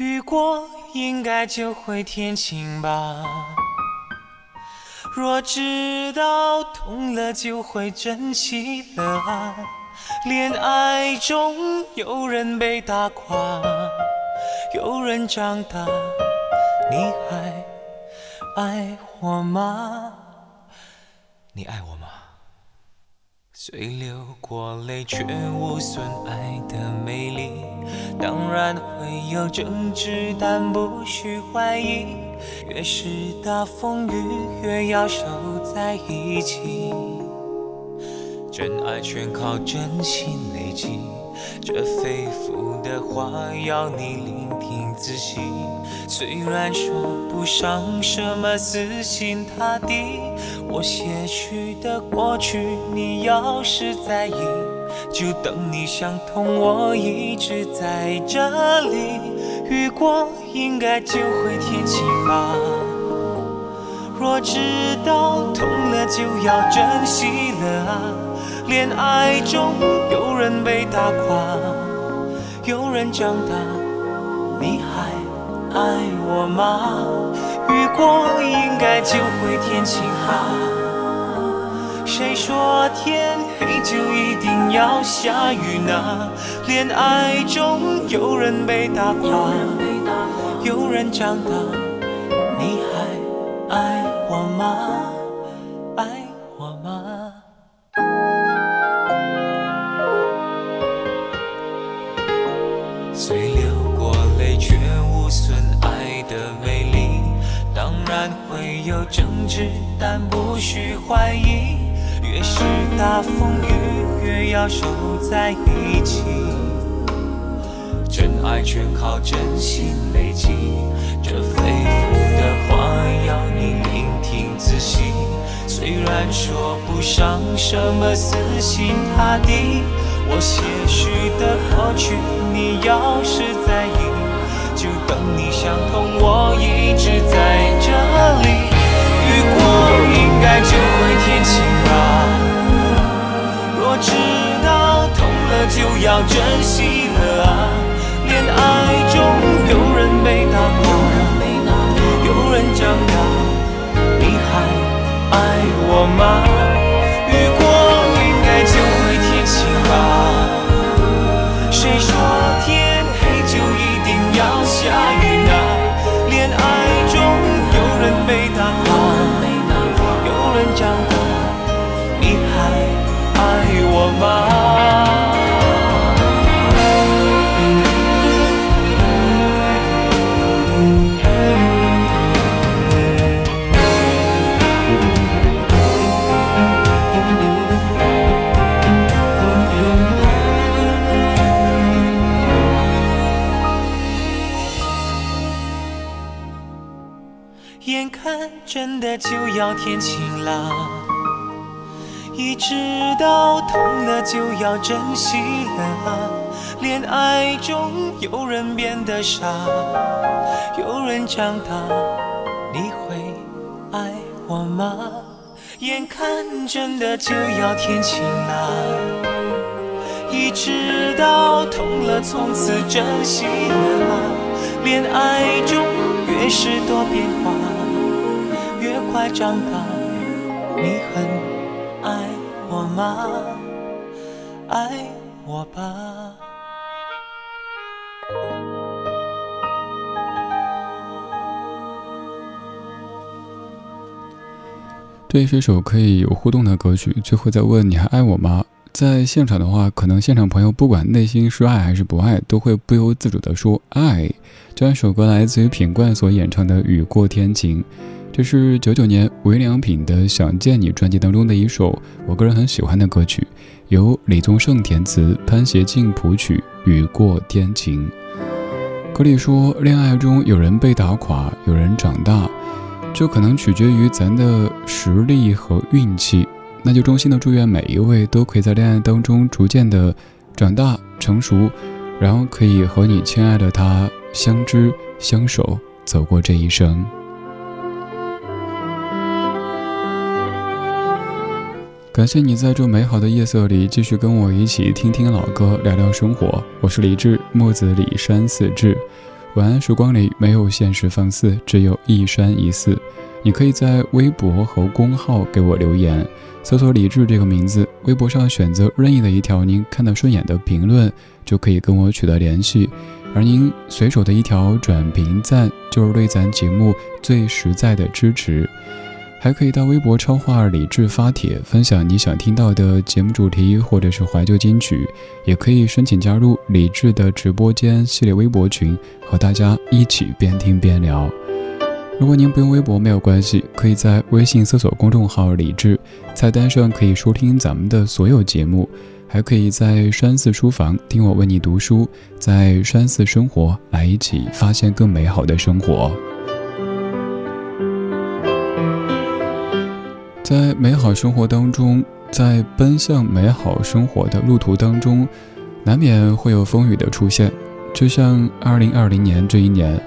雨过应该就会天晴吧。若知道痛了就会珍惜了啊。恋爱中有人被打垮，有人长大，你还爱我吗？你爱我吗？虽流过泪，却无损爱的美丽。当然会有争执，但不需怀疑。越是大风雨，越要守在一起。真爱全靠真心累积。这肺腑的话要你聆听仔细，虽然说不上什么死心塌地，我些许的过去，你要是在意，就等你想通，我一直在这里。雨过应该就会天晴吧，若知道痛了就要珍惜了啊。恋爱中有人被打垮，有人长大，你还爱我吗？雨过应该就会天晴吧？谁说天黑就一定要下雨呢？恋爱中有人被打垮，有人长大，你还爱我吗？爱我吗？虽流过泪，却无损爱的美丽。当然会有争执，但不需怀疑。越是大风雨，越要守在一起。真爱全靠真心累积。这肺腑的话要你聆听仔细。虽然说不上什么死心塌地，我些许的过去，你要是在意，就等你想通。我一直在这里。雨过应该就会天晴要珍惜了啊。恋爱要珍惜了，恋爱中有人变得傻，有人长大，你会爱我吗？眼看真的就要天晴了，一直到痛了从此珍惜了，恋爱中越是多变化，越快长大，你很爱。我吗？爱我吧。这是一首可以有互动的歌曲。最后再问你还爱我吗？在现场的话，可能现场朋友不管内心是爱还是不爱，都会不由自主的说爱。这首歌来自于品冠所演唱的《雨过天晴》。这是九九年无印良品的《想见你》专辑当中的一首我个人很喜欢的歌曲，由李宗盛填词，潘协庆谱曲，《雨过天晴》。歌里说，恋爱中有人被打垮，有人长大，这可能取决于咱的实力和运气。那就衷心的祝愿每一位都可以在恋爱当中逐渐的长大成熟，然后可以和你亲爱的他相知相守，走过这一生。感谢你在这美好的夜色里继续跟我一起听听老歌，聊聊生活。我是李志，木子李山四志。晚安时光里没有现实放肆，只有一山一寺。你可以在微博和公号给我留言，搜索李志这个名字，微博上选择任意的一条您看得顺眼的评论，就可以跟我取得联系。而您随手的一条转评赞，就是对咱节目最实在的支持。还可以到微博超话李智发帖，分享你想听到的节目主题或者是怀旧金曲，也可以申请加入李智的直播间系列微博群，和大家一起边听边聊。如果您不用微博没有关系，可以在微信搜索公众号李智，菜单上可以收听咱们的所有节目，还可以在山寺书房听我为你读书，在山寺生活，来一起发现更美好的生活。在美好生活当中，在奔向美好生活的路途当中，难免会有风雨的出现。就像二零二零年这一年，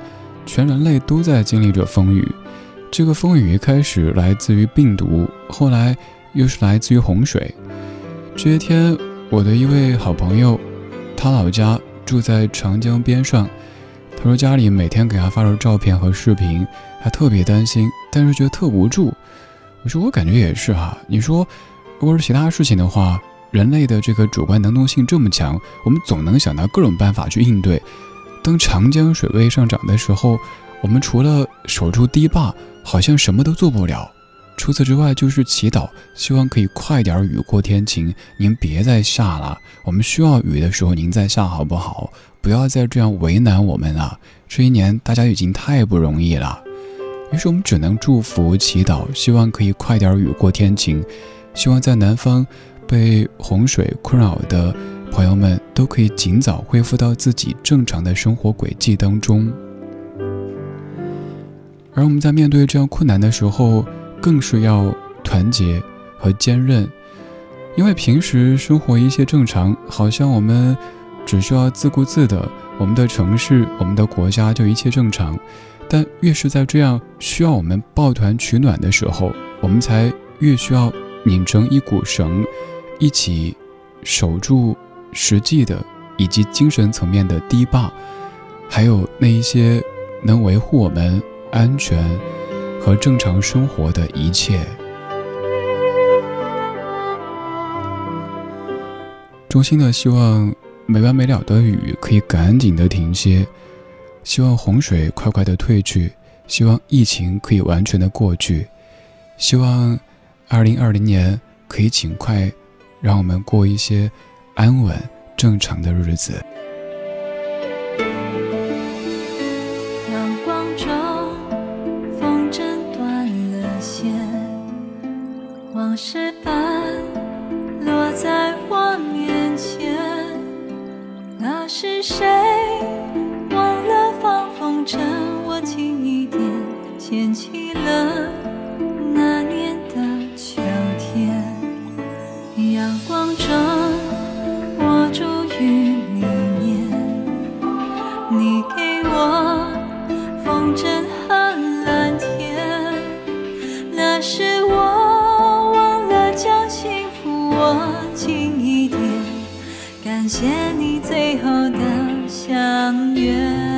全人类都在经历着风雨。这个风雨一开始来自于病毒，后来又是来自于洪水。这些天，我的一位好朋友，他老家住在长江边上，他说家里每天给他发着照片和视频，他特别担心，但是觉得特无助。我说，我感觉也是哈。你说，如果是其他事情的话，人类的这个主观能动性这么强，我们总能想到各种办法去应对。当长江水位上涨的时候，我们除了守住堤坝，好像什么都做不了。除此之外，就是祈祷，希望可以快点雨过天晴。您别再下了，我们需要雨的时候您再下好不好？不要再这样为难我们了。这一年大家已经太不容易了。于是我们只能祝福、祈祷，希望可以快点雨过天晴，希望在南方被洪水困扰的朋友们都可以尽早恢复到自己正常的生活轨迹当中。而我们在面对这样困难的时候，更是要团结和坚韧，因为平时生活一切正常，好像我们只需要自顾自的，我们的城市、我们的国家就一切正常。但越是在这样需要我们抱团取暖的时候，我们才越需要拧成一股绳，一起守住实际的以及精神层面的堤坝，还有那一些能维护我们安全和正常生活的一切。衷心的希望没完没了的雨可以赶紧的停歇。希望洪水快快的退去，希望疫情可以完全的过去，希望二零二零年可以尽快让我们过一些安稳正常的日子。远。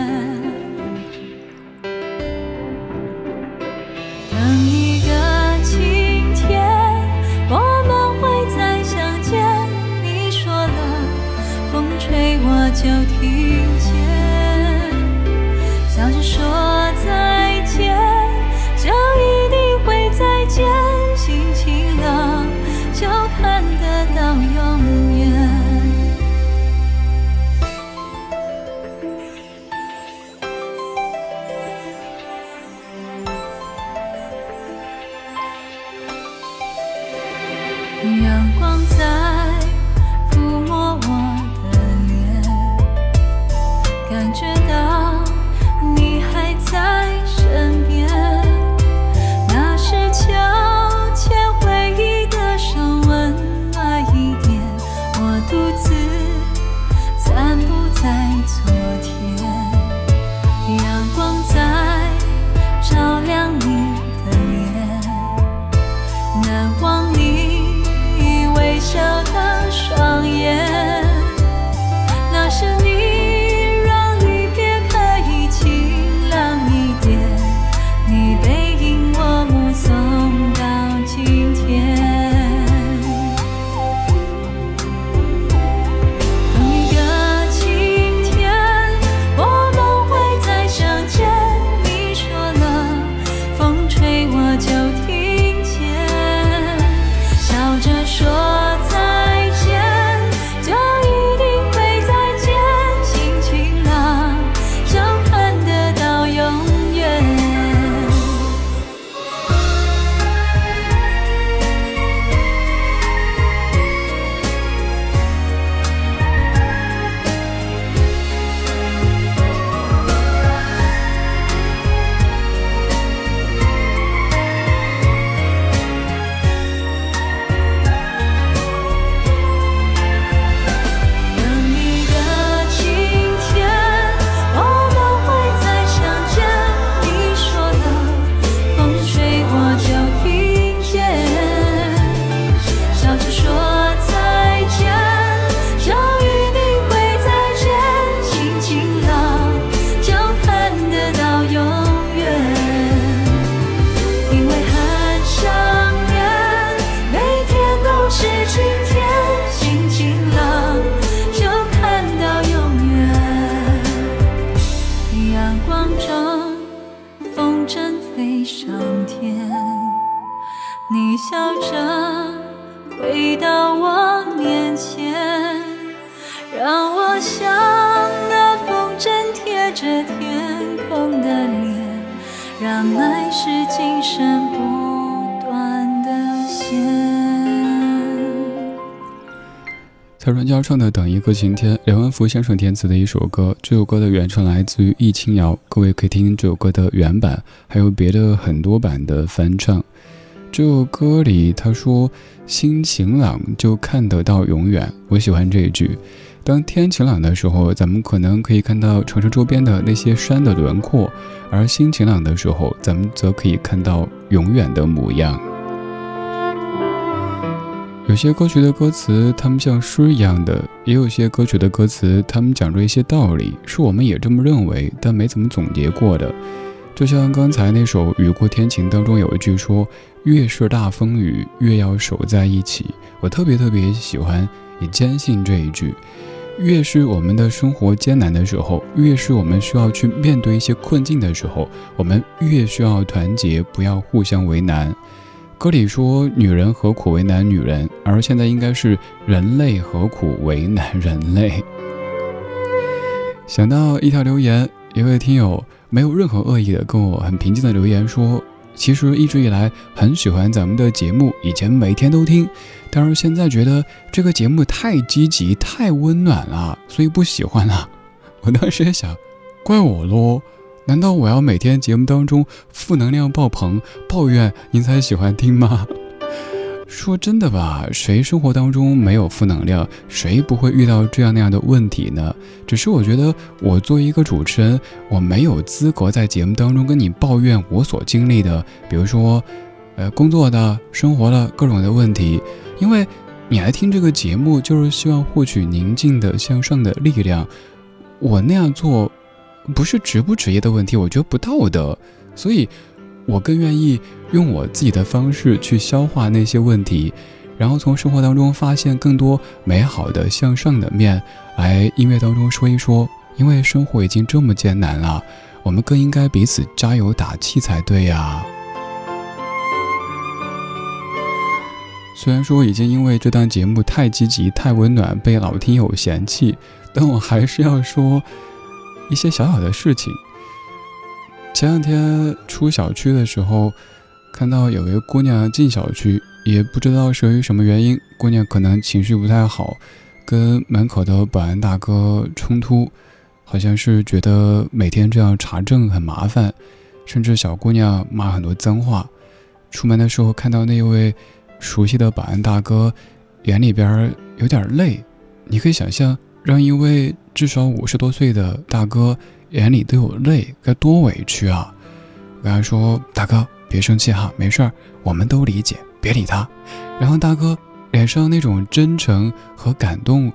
让爱是今生不断的线。蔡淳佳唱的《等一个晴天》，梁文福先生填词的一首歌。这首歌的原唱来自于易清瑶，各位可以听听这首歌的原版，还有别的很多版的翻唱。这歌里他说：“心晴朗就看得到永远。”我喜欢这一句。当天晴朗的时候，咱们可能可以看到城市周边的那些山的轮廓；而心晴朗的时候，咱们则可以看到永远的模样。有些歌曲的歌词，它们像诗一样的；也有些歌曲的歌词，他们讲着一些道理，是我们也这么认为，但没怎么总结过的。就像刚才那首《雨过天晴》当中有一句说：“越是大风雨，越要守在一起。”我特别特别喜欢，也坚信这一句。越是我们的生活艰难的时候，越是我们需要去面对一些困境的时候，我们越需要团结，不要互相为难。歌里说：“女人何苦为难女人？”而现在应该是“人类何苦为难人类？”想到一条留言，一位听友。没有任何恶意的，跟我很平静的留言说，其实一直以来很喜欢咱们的节目，以前每天都听，但是现在觉得这个节目太积极、太温暖了，所以不喜欢了。我当时也想，怪我咯，难道我要每天节目当中负能量爆棚，抱怨您才喜欢听吗？说真的吧，谁生活当中没有负能量？谁不会遇到这样那样的问题呢？只是我觉得，我作为一个主持人，我没有资格在节目当中跟你抱怨我所经历的，比如说，呃，工作的、生活的各种的问题。因为你来听这个节目，就是希望获取宁静的、向上的力量。我那样做，不是职不职业的问题，我觉得不道德，所以。我更愿意用我自己的方式去消化那些问题，然后从生活当中发现更多美好的向上的面，来音乐当中说一说。因为生活已经这么艰难了，我们更应该彼此加油打气才对呀。虽然说已经因为这档节目太积极、太温暖被老听友嫌弃，但我还是要说一些小小的事情。前两天出小区的时候，看到有位姑娘进小区，也不知道是由于什么原因，姑娘可能情绪不太好，跟门口的保安大哥冲突，好像是觉得每天这样查证很麻烦，甚至小姑娘骂很多脏话。出门的时候看到那位熟悉的保安大哥，眼里边有点泪，你可以想象，让一位至少五十多岁的大哥。眼里都有泪，该多委屈啊！我跟他说：“大哥，别生气哈，没事儿，我们都理解，别理他。”然后大哥脸上那种真诚和感动，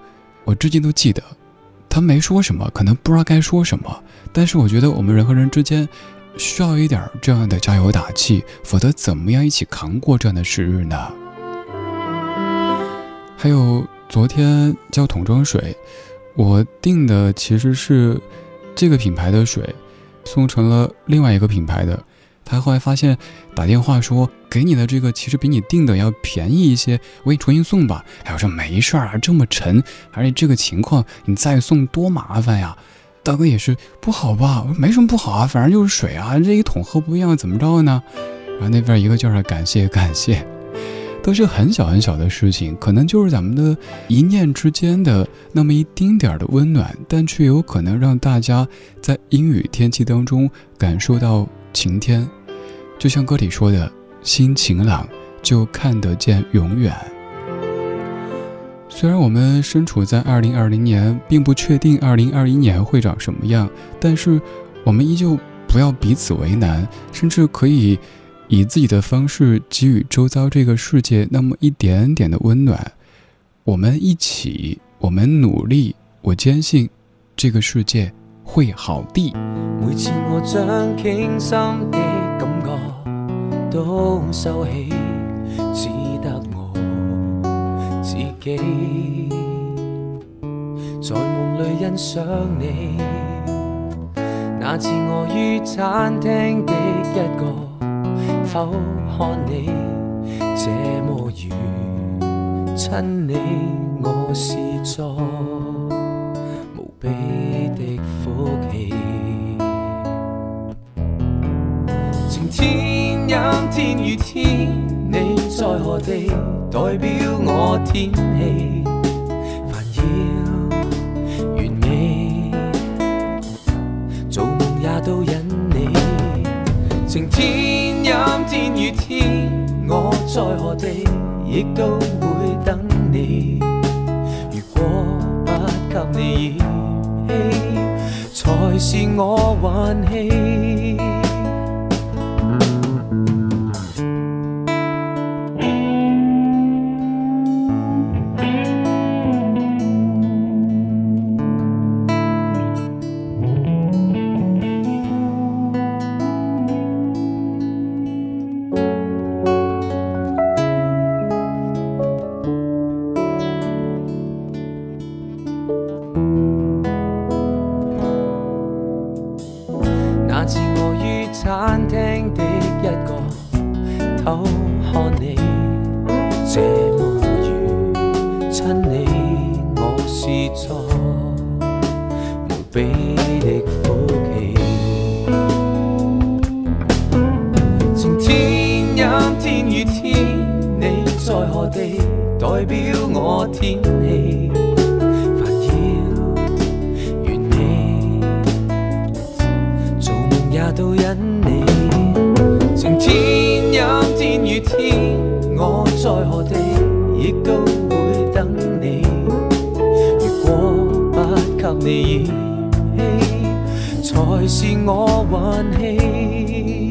我至今都记得。他没说什么，可能不知道该说什么，但是我觉得我们人和人之间需要一点这样的加油打气，否则怎么样一起扛过这样的时日呢？还有昨天叫桶装水，我订的其实是。这个品牌的水送成了另外一个品牌的，他后来发现打电话说给你的这个其实比你订的要便宜一些，我给你重新送吧。哎，我说没事儿啊，这么沉，而且这个情况你再送多麻烦呀。大哥也是不好吧？我说没什么不好啊，反正就是水啊，这一桶喝不一样怎么着呢？然后那边一个劲儿感谢感谢。都是很小很小的事情，可能就是咱们的一念之间的那么一丁点儿的温暖，但却有可能让大家在阴雨天气当中感受到晴天。就像歌里说的：“心晴朗，就看得见永远。”虽然我们身处在二零二零年，并不确定二零二一年会长什么样，但是我们依旧不要彼此为难，甚至可以。以自己的方式给予周遭这个世界那么一点点的温暖，我们一起，我们努力，我坚信这个世界会好的。每次我将倾心的感觉都收起，只得我自己在梦里欣赏你。那次我于餐厅的一个。否看你这么远，亲你我是座无比的福气。晴天阴天雨天，你在何地，代表我天气。烦要完美，做梦也都因你。晴天天与天，我在何地，亦都会等你。如果不给你嫌弃，才是我运气。我是座无比的福气。晴天阴天雨天，你在何地，代表我天气。烦要完美。做梦也都因你。晴天阴天雨天，我在何地，亦都你，才是我运气。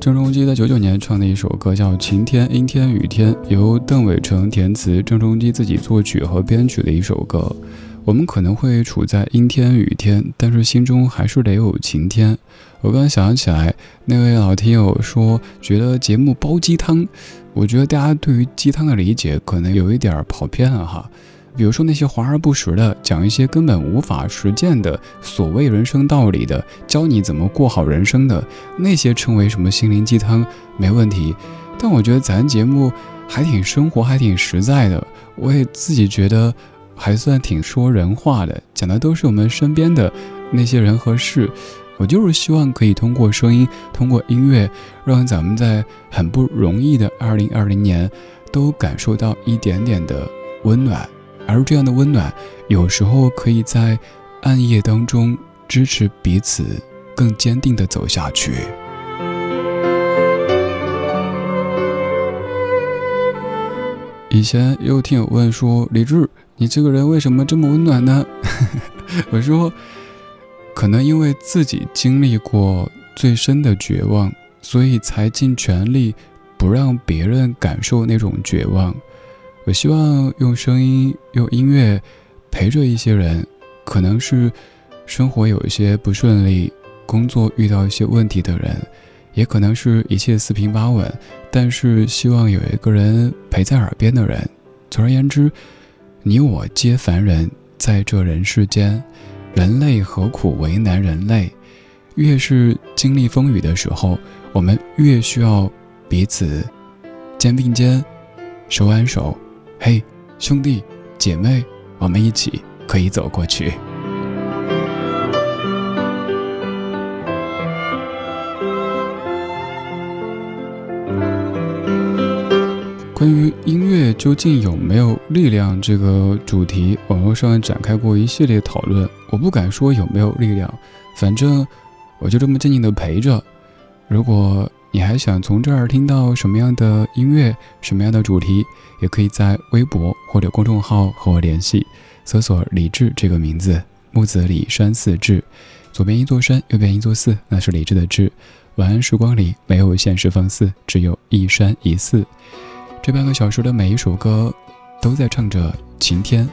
郑中基在九九年唱的一首歌叫《晴天、阴天、雨天》，由邓伟成填词，郑中基自己作曲和编曲的一首歌。我们可能会处在阴天、雨天，但是心中还是得有晴天。我刚想起来，那位老听友说觉得节目煲鸡汤，我觉得大家对于鸡汤的理解可能有一点跑偏了哈。比如说那些华而不实的，讲一些根本无法实践的所谓人生道理的，教你怎么过好人生的那些称为什么心灵鸡汤没问题。但我觉得咱节目还挺生活，还挺实在的。我也自己觉得还算挺说人话的，讲的都是我们身边的那些人和事。我就是希望可以通过声音，通过音乐，让咱们在很不容易的二零二零年，都感受到一点点的温暖。而这样的温暖，有时候可以在暗夜当中支持彼此更坚定地走下去。以前也有听友问说：“李志，你这个人为什么这么温暖呢？” 我说：“可能因为自己经历过最深的绝望，所以才尽全力不让别人感受那种绝望。”我希望用声音、用音乐陪着一些人，可能是生活有一些不顺利、工作遇到一些问题的人，也可能是一切四平八稳，但是希望有一个人陪在耳边的人。总而言之，你我皆凡人，在这人世间，人类何苦为难人类？越是经历风雨的时候，我们越需要彼此肩并肩，手挽手。嘿，兄弟姐妹，我们一起可以走过去。究竟有没有力量这个主题，网络上展开过一系列讨论。我不敢说有没有力量，反正我就这么静静的陪着。如果你还想从这儿听到什么样的音乐，什么样的主题，也可以在微博或者公众号和我联系，搜索“李志”这个名字，木子李山寺志，左边一座山，右边一座寺，那是李志的志。晚安时光里没有现实放肆，只有一山一寺。这半个小时的每一首歌，都在唱着晴天，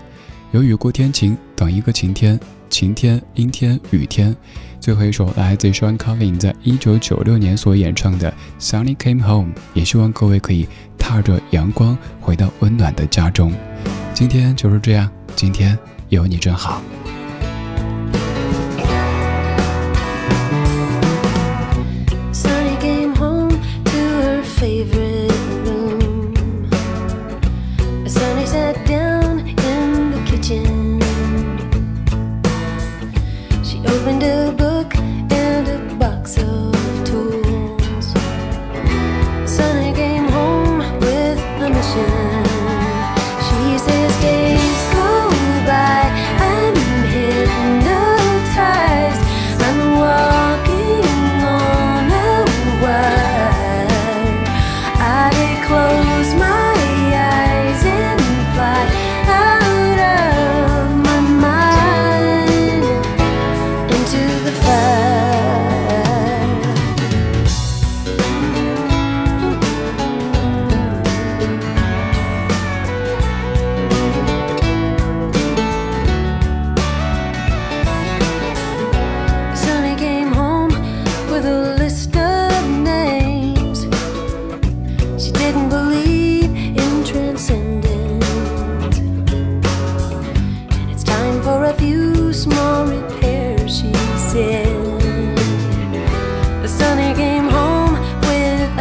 有雨过天晴，等一个晴天，晴天、阴天、雨天。最后一首来自 Sean Carvin 在一九九六年所演唱的《Sunny Came Home》，也希望各位可以踏着阳光回到温暖的家中。今天就是这样，今天有你真好。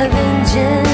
晚